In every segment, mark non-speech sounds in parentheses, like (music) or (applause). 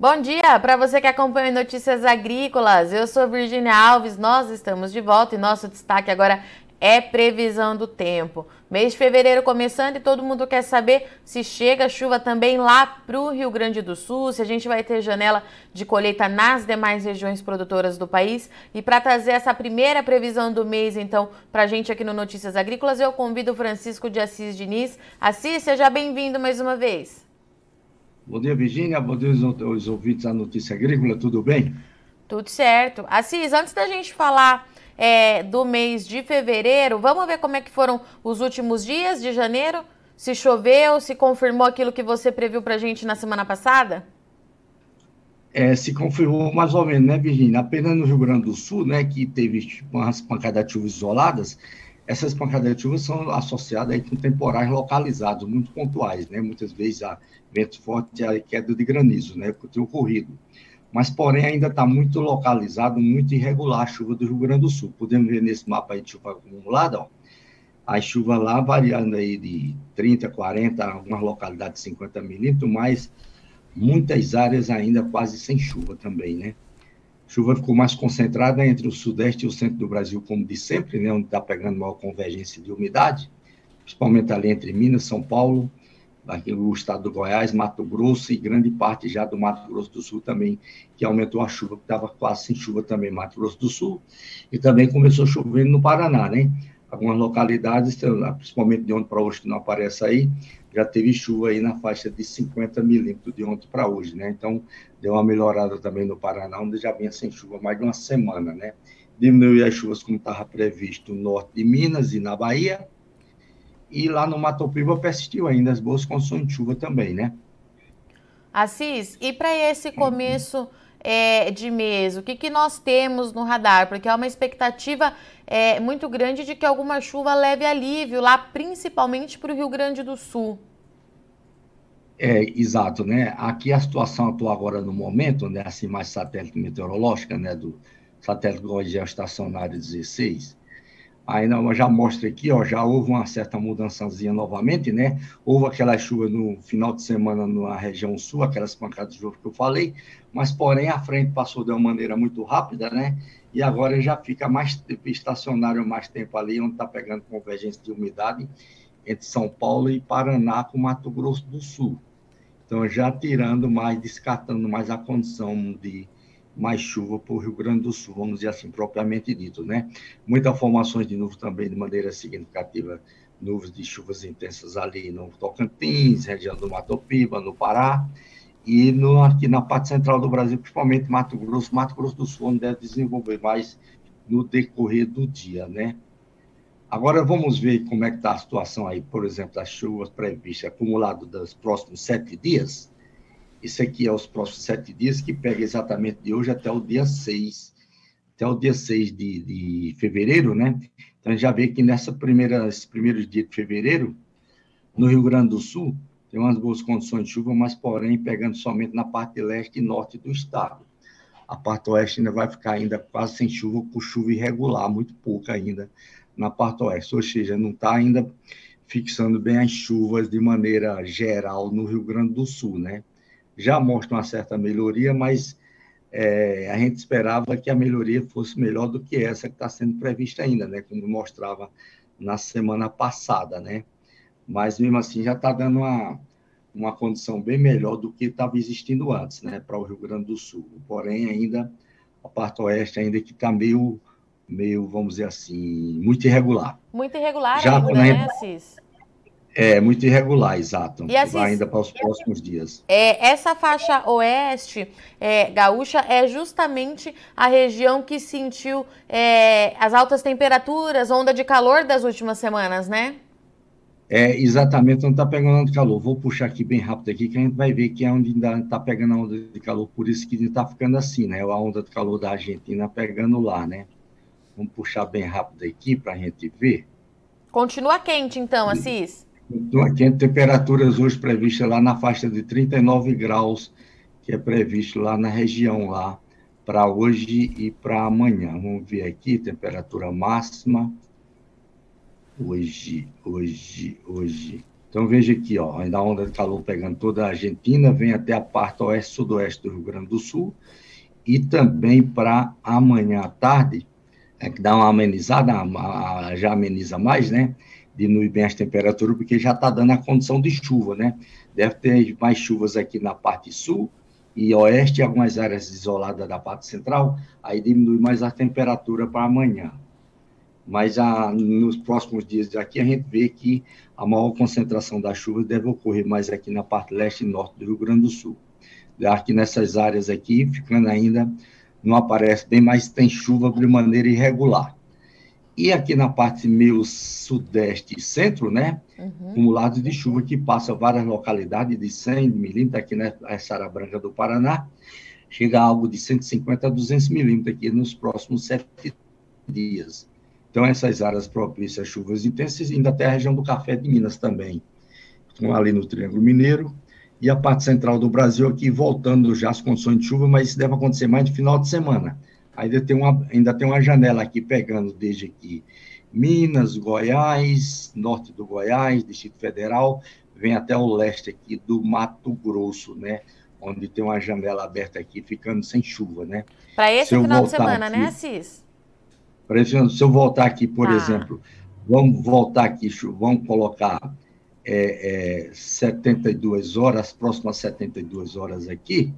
Bom dia para você que acompanha Notícias Agrícolas. Eu sou Virginia Alves. Nós estamos de volta e nosso destaque agora é previsão do tempo. Mês de fevereiro começando e todo mundo quer saber se chega chuva também lá para o Rio Grande do Sul, se a gente vai ter janela de colheita nas demais regiões produtoras do país. E para trazer essa primeira previsão do mês, então, para a gente aqui no Notícias Agrícolas, eu convido o Francisco de Assis Diniz. Assis, seja bem-vindo mais uma vez. Bom dia, Virginia. Bom dia aos ouvintes da Notícia Agrícola. Tudo bem? Tudo certo. Assis, antes da gente falar é, do mês de fevereiro, vamos ver como é que foram os últimos dias de janeiro? Se choveu, se confirmou aquilo que você previu para a gente na semana passada? É, se confirmou mais ou menos, né, Virginia? Apenas no Rio Grande do Sul, né, que teve umas pancadas de chuva isoladas, essas pancadas de chuva são associadas aí com temporais localizados, muito pontuais, né? Muitas vezes a vento forte e queda de granizo, né, que tem ocorrido. Mas, porém, ainda está muito localizado, muito irregular a chuva do Rio Grande do Sul. Podemos ver nesse mapa aí de chuva acumulada, ó, a chuva lá variando aí de 30, 40, algumas localidades 50 milímetros, mas muitas áreas ainda quase sem chuva também, né? Chuva ficou mais concentrada entre o sudeste e o centro do Brasil, como de sempre, né, onde está pegando maior convergência de umidade, principalmente ali entre Minas, São Paulo, aqui o estado do Goiás, Mato Grosso e grande parte já do Mato Grosso do Sul também, que aumentou a chuva, que estava quase sem chuva também, Mato Grosso do Sul, e também começou chovendo no Paraná, né? Algumas localidades, principalmente de ontem para hoje, que não aparece aí, já teve chuva aí na faixa de 50 milímetros de ontem para hoje, né? Então, deu uma melhorada também no Paraná, onde já vinha sem chuva mais de uma semana, né? Diminuiu as chuvas como estava previsto no norte de Minas e na Bahia, e lá no Mato Piba persistiu ainda as boas condições de chuva também, né? Assis, e para esse começo é, de mês, o que, que nós temos no radar? Porque há uma expectativa é, muito grande de que alguma chuva leve alívio lá, principalmente para o Rio Grande do Sul. É, exato, né? Aqui a situação atual agora no momento, né, assim, mais satélite meteorológica, né, do satélite geoestacionário 16, ainda já mostra aqui, ó, já houve uma certa mudançazinha novamente, né? Houve aquela chuva no final de semana na região sul, aquelas pancadas de chuva que eu falei, mas porém a frente passou de uma maneira muito rápida, né? E agora já fica mais estacionário mais tempo ali, onde está pegando convergência de umidade entre São Paulo e Paraná com Mato Grosso do Sul. Então já tirando mais, descartando mais a condição de mais chuva para o Rio Grande do Sul, vamos dizer assim, propriamente dito, né? Muitas formações de nuvens também de maneira significativa, nuvens de chuvas intensas ali no Tocantins, região do Mato Piba, no Pará, e no, aqui na parte central do Brasil, principalmente Mato Grosso, Mato Grosso do Sul, onde deve desenvolver mais no decorrer do dia, né? Agora vamos ver como é que está a situação aí, por exemplo, das chuvas previstas acumulado dos próximos sete dias. Isso aqui é os próximos sete dias, que pega exatamente de hoje até o dia 6, até o dia 6 de, de fevereiro, né? Então, a gente já vê que nessa primeira, esses primeiros dias de fevereiro, no Rio Grande do Sul, tem umas boas condições de chuva, mas, porém, pegando somente na parte leste e norte do estado. A parte oeste ainda vai ficar ainda quase sem chuva, com chuva irregular, muito pouca ainda na parte oeste, ou seja, não está ainda fixando bem as chuvas de maneira geral no Rio Grande do Sul, né? Já mostra uma certa melhoria, mas é, a gente esperava que a melhoria fosse melhor do que essa que está sendo prevista ainda, né? Como mostrava na semana passada, né? Mas mesmo assim já está dando uma, uma condição bem melhor do que estava existindo antes, né? Para o Rio Grande do Sul. Porém, ainda a parte oeste ainda que está meio, meio, vamos dizer assim, muito irregular. Muito irregular já, ainda, né, Assis? É, muito irregular, exato. E assim, ainda para os próximos dias. É, essa faixa oeste é, gaúcha é justamente a região que sentiu é, as altas temperaturas, onda de calor das últimas semanas, né? É, exatamente onde está pegando onda de calor. Vou puxar aqui bem rápido aqui, que a gente vai ver que é onde ainda está pegando a onda de calor, por isso que está ficando assim, né? A onda de calor da Argentina pegando lá, né? Vamos puxar bem rápido aqui para a gente ver. Continua quente, então, Assis? Estou aqui temperaturas hoje previstas lá na faixa de 39 graus, que é previsto lá na região lá, para hoje e para amanhã. Vamos ver aqui, temperatura máxima. Hoje, hoje, hoje, Então veja aqui, ó, ainda a onda de calor pegando toda a Argentina, vem até a parte oeste sudoeste do Rio Grande do Sul e também para amanhã à tarde, é que dá uma amenizada, já ameniza mais, né? Diminui bem as temperaturas, porque já está dando a condição de chuva, né? Deve ter mais chuvas aqui na parte sul e oeste, algumas áreas isoladas da parte central, aí diminui mais a temperatura para amanhã mas a, nos próximos dias daqui a gente vê que a maior concentração das chuvas deve ocorrer mais aqui na parte leste e norte do Rio Grande do Sul. Aqui nessas áreas aqui, ficando ainda, não aparece bem, mas tem chuva de maneira irregular. E aqui na parte meio sudeste e centro, né, uhum. acumulado de chuva que passa várias localidades de 100 milímetros, aqui nessa área branca do Paraná, chega a algo de 150 a 200 milímetros aqui nos próximos sete dias. Então, essas áreas propícias a chuvas intensas, ainda tem a região do Café de Minas também, estão ali no Triângulo Mineiro, e a parte central do Brasil aqui, voltando já as condições de chuva, mas isso deve acontecer mais no final de semana. Ainda tem uma, ainda tem uma janela aqui pegando desde aqui Minas, Goiás, norte do Goiás, Distrito Federal, vem até o leste aqui do Mato Grosso, né? Onde tem uma janela aberta aqui, ficando sem chuva, né? Para esse final de semana, né, aqui, né, Assis? Por exemplo, se eu voltar aqui, por ah. exemplo, vamos voltar aqui, vamos colocar é, é, 72 horas, as próximas 72 horas aqui,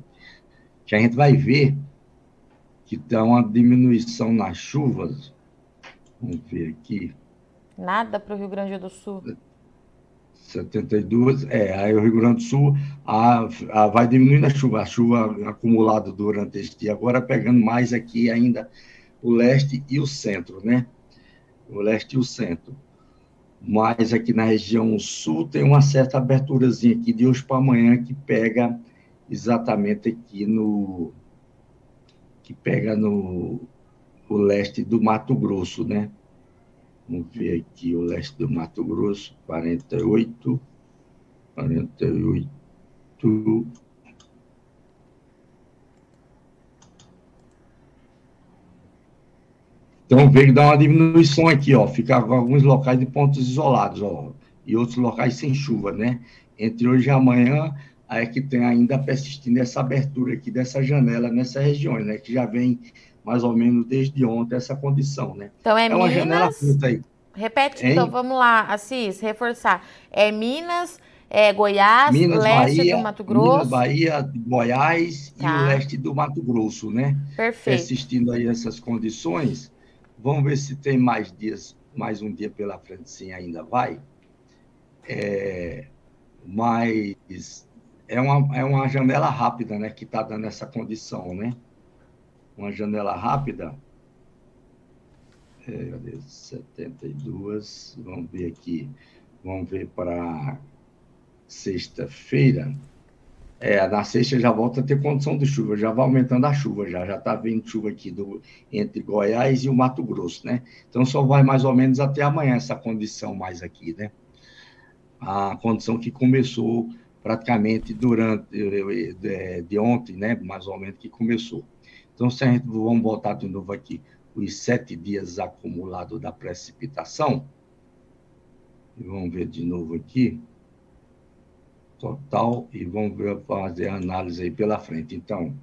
que a gente vai ver que dá uma diminuição nas chuvas. Vamos ver aqui. Nada para o Rio Grande do Sul. 72, é, aí o Rio Grande do Sul a, a, vai diminuindo a chuva, a chuva acumulada durante este dia, agora pegando mais aqui ainda o leste e o centro, né? O leste e o centro. Mas aqui na região sul tem uma certa aberturazinha aqui de hoje para amanhã que pega exatamente aqui no que pega no o leste do Mato Grosso, né? Vamos ver aqui o leste do Mato Grosso, 48, 48, Então, veio dar uma diminuição aqui, ó. Ficava alguns locais de pontos isolados, ó. E outros locais sem chuva, né? Entre hoje e amanhã, é que tem ainda persistindo essa abertura aqui dessa janela nessa região, né? Que já vem mais ou menos desde ontem essa condição, né? Então é, é uma Minas... janela curta aí. Repete, hein? então vamos lá, Assis, reforçar. É Minas, é Goiás, Minas, leste Bahia, do Mato Grosso. Minas, Bahia, Goiás tá. e o tá. leste do Mato Grosso, né? Perfeito. Persistindo aí essas condições, Vamos ver se tem mais dias, mais um dia pela frente, sim, ainda vai. É, mas é uma, é uma janela rápida, né, que está dando essa condição, né? Uma janela rápida. É, 72, vamos ver aqui, vamos ver para sexta-feira. É, na sexta já volta a ter condição de chuva, já vai aumentando a chuva, já já está vindo chuva aqui do, entre Goiás e o Mato Grosso, né? Então só vai mais ou menos até amanhã essa condição mais aqui, né? A condição que começou praticamente durante de, ontem, né? Mais ou menos que começou. Então se a gente vamos voltar de novo aqui os sete dias acumulados da precipitação, vamos ver de novo aqui total e vamos ver, fazer a análise aí pela frente. Então,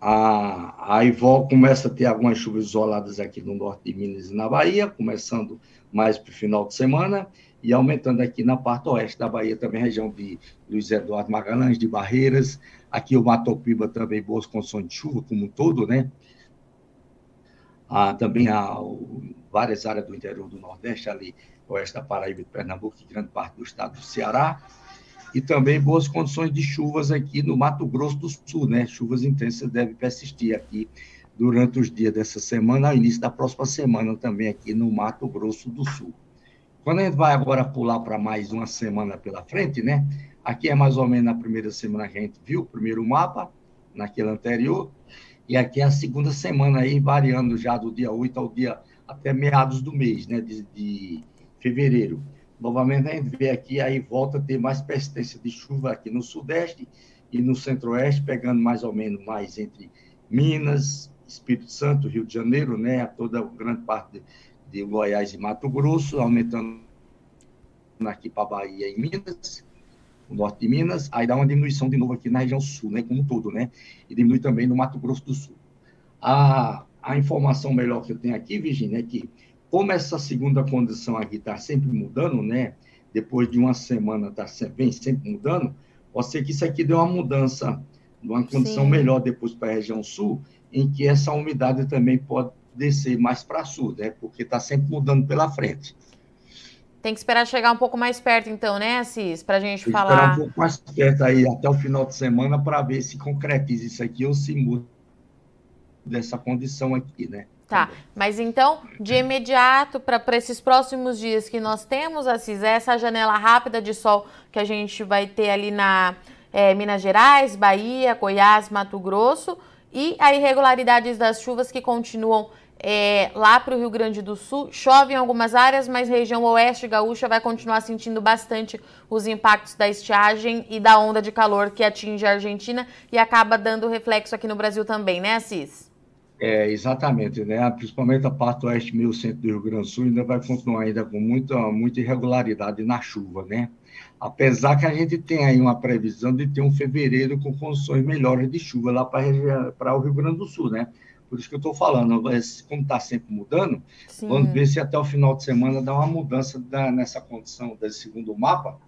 a, a Ivol começa a ter algumas chuvas isoladas aqui no norte de Minas e na Bahia, começando mais para o final de semana e aumentando aqui na parte oeste da Bahia, também região de Luiz Eduardo Magalhães, de Barreiras, aqui o Matopiba também boas condições de chuva, como um todo, né? Ah, também há várias áreas do interior do Nordeste, ali, oeste da Paraíba e Pernambuco, e grande parte do estado do Ceará, e também boas condições de chuvas aqui no Mato Grosso do Sul, né? Chuvas intensas devem persistir aqui durante os dias dessa semana, ao início da próxima semana também aqui no Mato Grosso do Sul. Quando a gente vai agora pular para mais uma semana pela frente, né? Aqui é mais ou menos na primeira semana que a gente viu, o primeiro mapa, naquele anterior, e aqui é a segunda semana aí, variando já do dia 8 ao dia até meados do mês, né, de, de fevereiro. Novamente a gente vê aqui, aí volta a ter mais persistência de chuva aqui no sudeste e no centro-oeste, pegando mais ou menos mais entre Minas, Espírito Santo, Rio de Janeiro, né, toda grande parte de, de Goiás e Mato Grosso, aumentando aqui para Bahia e Minas, o norte de Minas, aí dá uma diminuição de novo aqui na região sul, né, como um todo, né, e diminui também no Mato Grosso do Sul. A, a informação melhor que eu tenho aqui, Virginia, é que como essa segunda condição aqui está sempre mudando, né, depois de uma semana está sempre, sempre mudando, pode ser que isso aqui dê uma mudança, uma condição Sim. melhor depois para a região sul, em que essa umidade também pode descer mais para sul, né, porque está sempre mudando pela frente. Tem que esperar chegar um pouco mais perto, então, né, Assis, para a gente Tem falar. Esperar um pouco mais perto aí, até o final de semana, para ver se concretiza isso aqui ou se muda dessa condição aqui, né? Tá, mas então, de imediato, para esses próximos dias que nós temos, Assis, é essa janela rápida de sol que a gente vai ter ali na é, Minas Gerais, Bahia, Goiás, Mato Grosso, e a irregularidades das chuvas que continuam é, lá para o Rio Grande do Sul. Chove em algumas áreas, mas região oeste gaúcha vai continuar sentindo bastante os impactos da estiagem e da onda de calor que atinge a Argentina e acaba dando reflexo aqui no Brasil também, né, Assis? É, exatamente, né? Principalmente a parte oeste meio centro do Rio Grande do Sul ainda vai continuar ainda com muita, muita irregularidade na chuva, né? Apesar que a gente tem aí uma previsão de ter um fevereiro com condições melhores de chuva lá para o Rio Grande do Sul, né? Por isso que eu estou falando, como está sempre mudando, Sim. vamos ver se até o final de semana dá uma mudança da, nessa condição desse segundo mapa,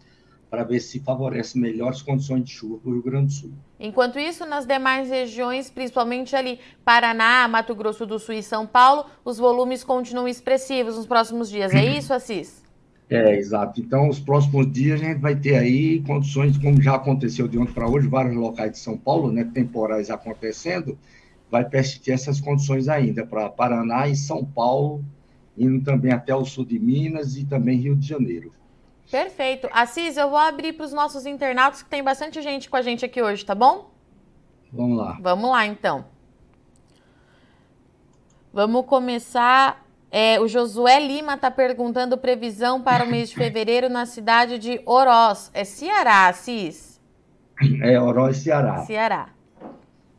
para ver se favorece melhores condições de chuva para o Rio Grande do Sul. Enquanto isso, nas demais regiões, principalmente ali Paraná, Mato Grosso do Sul e São Paulo, os volumes continuam expressivos nos próximos dias. É isso, Assis? É, exato. Então, os próximos dias a gente vai ter aí condições, como já aconteceu de ontem para hoje, vários locais de São Paulo, né, temporais acontecendo, vai persistir essas condições ainda para Paraná e São Paulo, indo também até o sul de Minas e também Rio de Janeiro. Perfeito. Assis, eu vou abrir para os nossos internautas, que tem bastante gente com a gente aqui hoje, tá bom? Vamos lá. Vamos lá, então. Vamos começar. É, o Josué Lima está perguntando previsão para o mês de (laughs) fevereiro na cidade de Oroz. É Ceará, Assis? É, Oroz, Ceará. Ceará.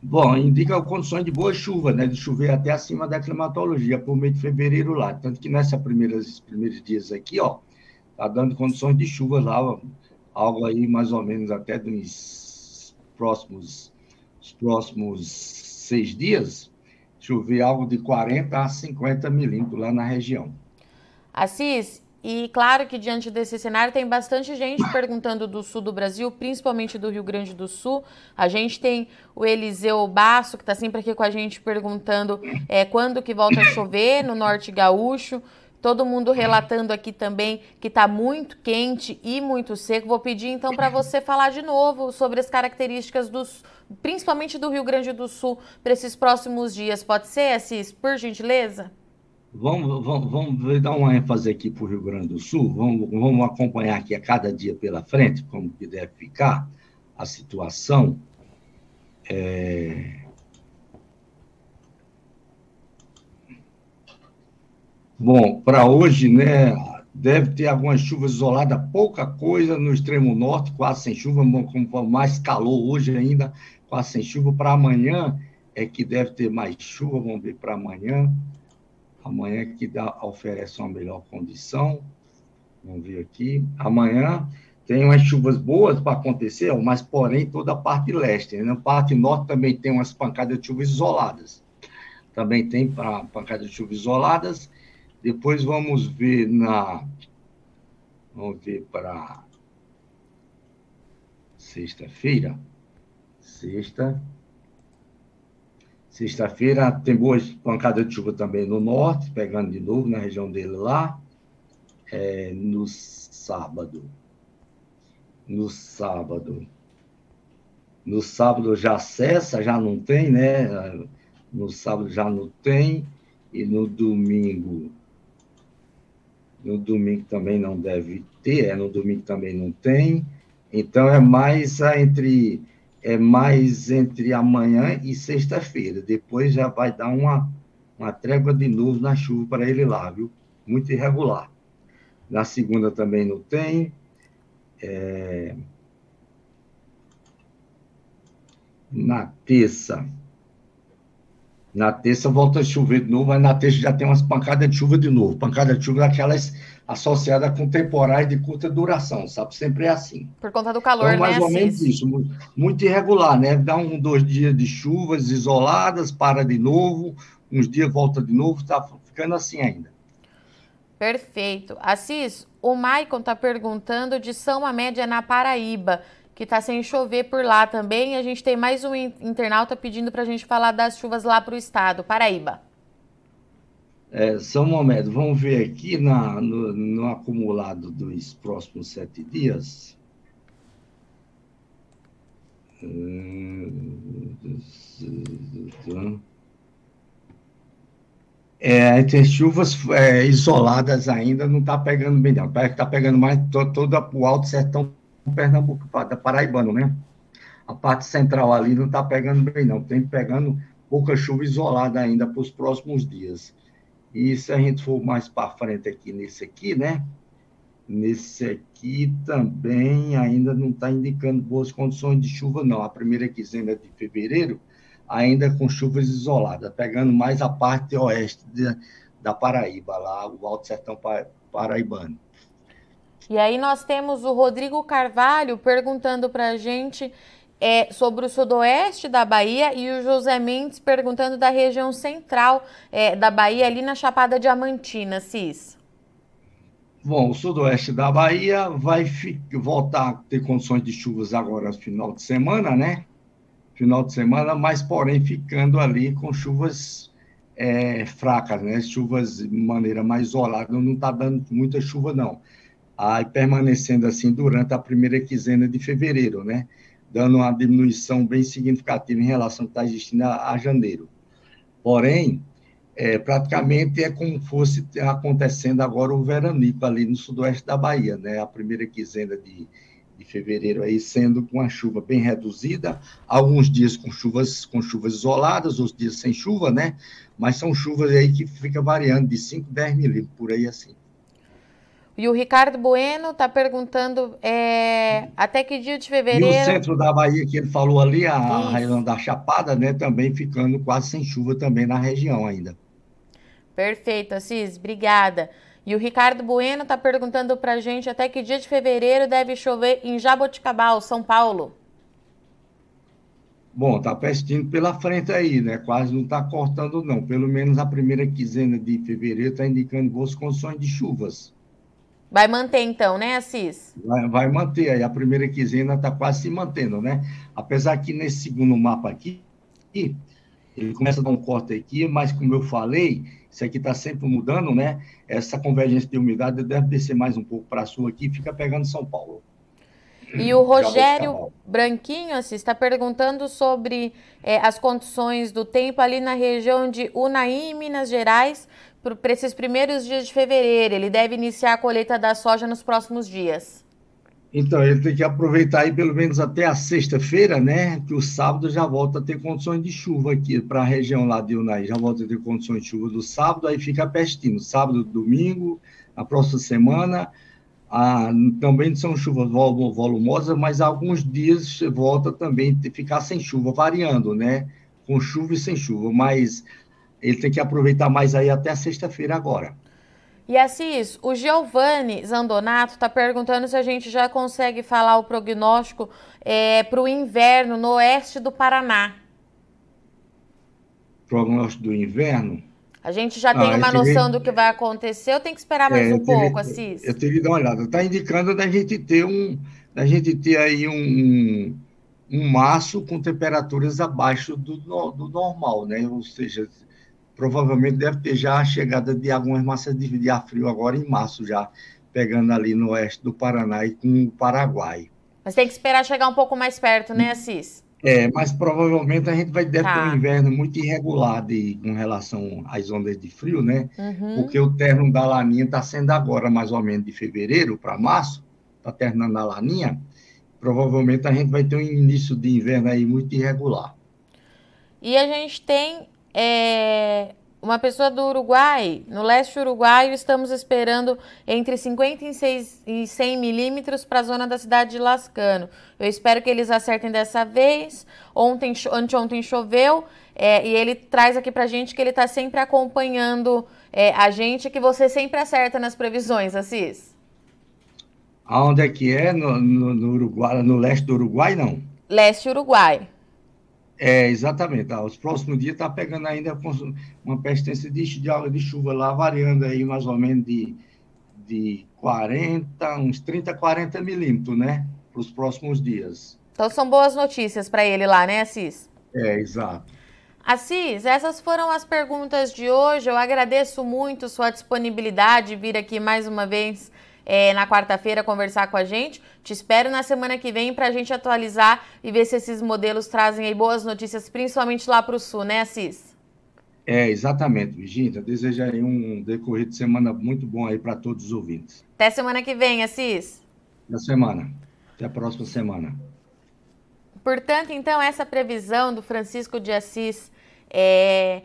Bom, indica condições de boa chuva, né? De chover até acima da climatologia por mês de fevereiro lá. Tanto que nessas primeiras primeiros dias aqui, ó, tá dando condições de chuva lá, algo aí mais ou menos até dos próximos, os próximos seis dias, chover algo de 40 a 50 milímetros lá na região. Assis, e claro que diante desse cenário tem bastante gente perguntando do sul do Brasil, principalmente do Rio Grande do Sul. A gente tem o Eliseu Basso, que está sempre aqui com a gente perguntando é, quando que volta a chover no norte gaúcho. Todo mundo relatando aqui também que está muito quente e muito seco. Vou pedir então para você falar de novo sobre as características dos, principalmente do Rio Grande do Sul, para esses próximos dias. Pode ser, Assis, por gentileza? Vamos, vamos, vamos dar uma ênfase aqui para o Rio Grande do Sul, vamos, vamos acompanhar aqui a cada dia pela frente, como que deve ficar a situação. É... Bom, para hoje, né, deve ter algumas chuvas isoladas, pouca coisa no extremo norte, quase sem chuva, mais calor hoje ainda, quase sem chuva. Para amanhã é que deve ter mais chuva, vamos ver para amanhã. Amanhã que dá, oferece uma melhor condição. Vamos ver aqui. Amanhã tem umas chuvas boas para acontecer, mas porém toda a parte leste. Né? Na parte norte também tem umas pancadas de chuvas isoladas. Também tem pancadas de chuvas isoladas. Depois vamos ver na. Vamos ver para sexta-feira. Sexta. Sexta-feira tem boas pancadas de chuva também no norte, pegando de novo na região dele lá. É, no sábado. No sábado. No sábado já cessa, já não tem, né? No sábado já não tem. E no domingo. No domingo também não deve ter, é, no domingo também não tem. Então é mais entre é mais entre amanhã e sexta-feira. Depois já vai dar uma, uma trégua de novo na chuva para ele lá, viu? Muito irregular. Na segunda também não tem. É... Na terça. Na terça volta a chover de novo, mas na terça já tem umas pancadas de chuva de novo. Pancada de chuva daquelas associada com temporais de curta duração, sabe? Sempre é assim. Por conta do calor, então, mais né, ou menos isso, muito irregular, né? Dá um, dois dias de chuvas isoladas, para de novo, uns dias volta de novo, está ficando assim ainda. Perfeito. Assis, o Maicon está perguntando de São Amédia na Paraíba, que está sem chover por lá também. A gente tem mais um internauta pedindo para a gente falar das chuvas lá para o estado, Paraíba. É, São Momento, vamos ver aqui na, no, no acumulado dos próximos sete dias. É, tem chuvas é, isoladas ainda, não está pegando bem, não. Parece que está pegando mais todo o alto sertão Pernambuco, da Paraibano, né? A parte central ali não está pegando bem, não. Tem pegando pouca chuva isolada ainda para os próximos dias. E se a gente for mais para frente aqui nesse aqui, né? Nesse aqui também ainda não está indicando boas condições de chuva, não. A primeira quinzena de fevereiro, ainda com chuvas isoladas, pegando mais a parte oeste de, da Paraíba, lá, o Alto Sertão Paraibano. E aí nós temos o Rodrigo Carvalho perguntando para a gente é, sobre o sudoeste da Bahia e o José Mendes perguntando da região central é, da Bahia, ali na Chapada Diamantina, Cis. Bom, o sudoeste da Bahia vai voltar a ter condições de chuvas agora no final de semana, né? Final de semana, mas porém ficando ali com chuvas é, fracas, né? Chuvas de maneira mais isolada, não está dando muita chuva, não. Aí permanecendo assim durante a primeira quinzena de fevereiro, né? dando uma diminuição bem significativa em relação ao que está existindo a, a janeiro. Porém, é, praticamente é como fosse acontecendo agora o veranico ali no sudoeste da Bahia, né? A primeira quinzena de, de fevereiro aí sendo com a chuva bem reduzida, alguns dias com chuvas com chuvas isoladas, outros dias sem chuva, né? Mas são chuvas aí que fica variando de 5, 10 milímetros por aí assim. E o Ricardo Bueno está perguntando é, até que dia de fevereiro. E o centro da Bahia que ele falou ali, a região da Chapada, né, também ficando quase sem chuva também na região ainda. Perfeito, Assis, obrigada. E o Ricardo Bueno está perguntando para a gente até que dia de fevereiro deve chover em Jaboticabal, São Paulo. Bom, está pestindo pela frente aí, né? Quase não está cortando, não. Pelo menos a primeira quinzena de fevereiro está indicando boas condições de chuvas. Vai manter então, né, Assis? Vai, vai manter, aí a primeira quinzena está quase se mantendo, né? Apesar que nesse segundo mapa aqui, ele começa a dar um corte aqui, mas como eu falei, isso aqui está sempre mudando, né? Essa convergência de umidade deve descer mais um pouco para a sul aqui, fica pegando São Paulo. E (clears throat) o Rogério Branquinho assim, está perguntando sobre é, as condições do tempo ali na região de Unaí, Minas Gerais, para esses primeiros dias de fevereiro. Ele deve iniciar a colheita da soja nos próximos dias. Então, ele tem que aproveitar aí pelo menos até a sexta-feira, né? Que o sábado já volta a ter condições de chuva aqui para a região lá de Unai. Já volta a ter condições de chuva do sábado, aí fica pestino. Sábado, domingo, na próxima semana. Ah, também são chuvas volumosas, mas alguns dias volta também a ficar sem chuva, variando, né? Com chuva e sem chuva. Mas ele tem que aproveitar mais aí até sexta-feira agora. E Assis, o Giovanni Zandonato está perguntando se a gente já consegue falar o prognóstico é, para o inverno no oeste do Paraná. Prognóstico do inverno? A gente já tem ah, uma noção do que vai acontecer ou tem que esperar mais é, um pouco, Assis? Eu tenho que dar uma olhada. Está indicando da gente ter um, da gente ter aí um, um março com temperaturas abaixo do, do normal, né? Ou seja, provavelmente deve ter já a chegada de algumas massas de ar frio agora em março, já pegando ali no oeste do Paraná e com o Paraguai. Mas tem que esperar chegar um pouco mais perto, né, Assis? É, mas provavelmente a gente vai deve tá. ter um inverno muito irregular de, com relação às ondas de frio, né? Uhum. Porque o término da laninha está sendo agora, mais ou menos, de fevereiro para março, está terminando a laninha. Provavelmente a gente vai ter um início de inverno aí muito irregular. E a gente tem é, uma pessoa do Uruguai, no leste uruguaio, estamos esperando entre 50 e 100 milímetros para a zona da cidade de Lascano. Eu espero que eles acertem dessa vez. Ontem, anteontem choveu é, e ele traz aqui para a gente que ele está sempre acompanhando é, a gente que você sempre acerta nas previsões, Assis. Aonde é que é? No, no, no, Uruguai, no leste do Uruguai, não? Leste Uruguai. É, exatamente. Tá. Os próximos dias está pegando ainda uma persistência de, de, de chuva lá, variando aí mais ou menos de, de 40, uns 30, 40 milímetros, né? Para os próximos dias. Então são boas notícias para ele lá, né, Assis? É, exato. Assis, essas foram as perguntas de hoje. Eu agradeço muito sua disponibilidade de vir aqui mais uma vez é, na quarta-feira conversar com a gente. Te espero na semana que vem para a gente atualizar e ver se esses modelos trazem aí boas notícias, principalmente lá para o sul, né, Assis? É, exatamente, Virginia. Desejo aí um decorrido de semana muito bom aí para todos os ouvintes. Até semana que vem, Assis. Até semana. Até a próxima semana. Portanto, então, essa previsão do Francisco de Assis é,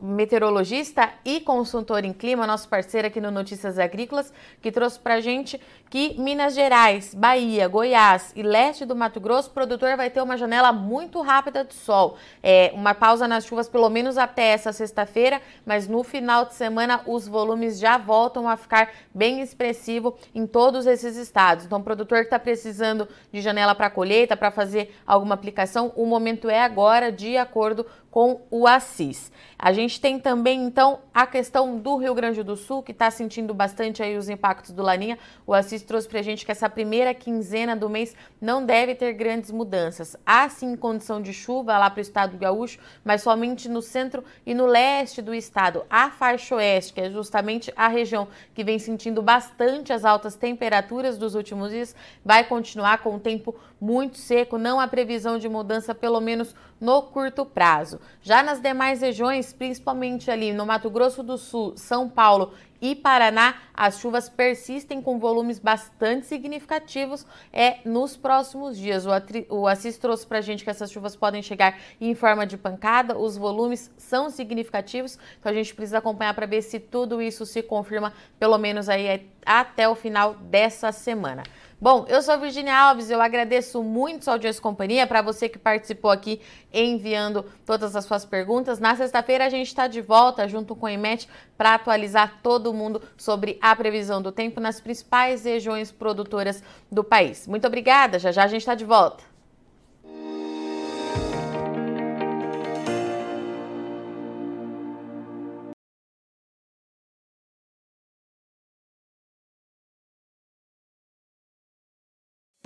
meteorologista e consultor em clima, nosso parceiro aqui no Notícias Agrícolas, que trouxe para gente que Minas Gerais, Bahia, Goiás e leste do Mato Grosso, o produtor vai ter uma janela muito rápida de sol. É, uma pausa nas chuvas pelo menos até essa sexta-feira, mas no final de semana os volumes já voltam a ficar bem expressivo em todos esses estados. Então, o produtor que está precisando de janela para colheita, para fazer alguma aplicação, o momento é agora, de acordo com o Assis. A gente tem também, então, a questão do Rio Grande do Sul, que está sentindo bastante aí os impactos do Laninha. O Assis trouxe para a gente que essa primeira quinzena do mês não deve ter grandes mudanças. Há sim condição de chuva lá para o estado do Gaúcho, mas somente no centro e no leste do estado. A faixa oeste, que é justamente a região que vem sentindo bastante as altas temperaturas dos últimos dias, vai continuar com o tempo muito seco. Não há previsão de mudança, pelo menos no curto prazo. Já nas demais regiões, principalmente ali no Mato Grosso do Sul, São Paulo e Paraná, as chuvas persistem com volumes bastante significativos é nos próximos dias. O, o Assis trouxe para a gente que essas chuvas podem chegar em forma de pancada, os volumes são significativos, então a gente precisa acompanhar para ver se tudo isso se confirma, pelo menos aí até o final dessa semana. Bom, eu sou Virginia Alves, eu agradeço muito sua audiência e companhia, para você que participou aqui enviando todas as suas perguntas. Na sexta-feira a gente está de volta junto com o IMET para atualizar todo mundo sobre a previsão do tempo nas principais regiões produtoras do país. Muito obrigada, já já a gente está de volta.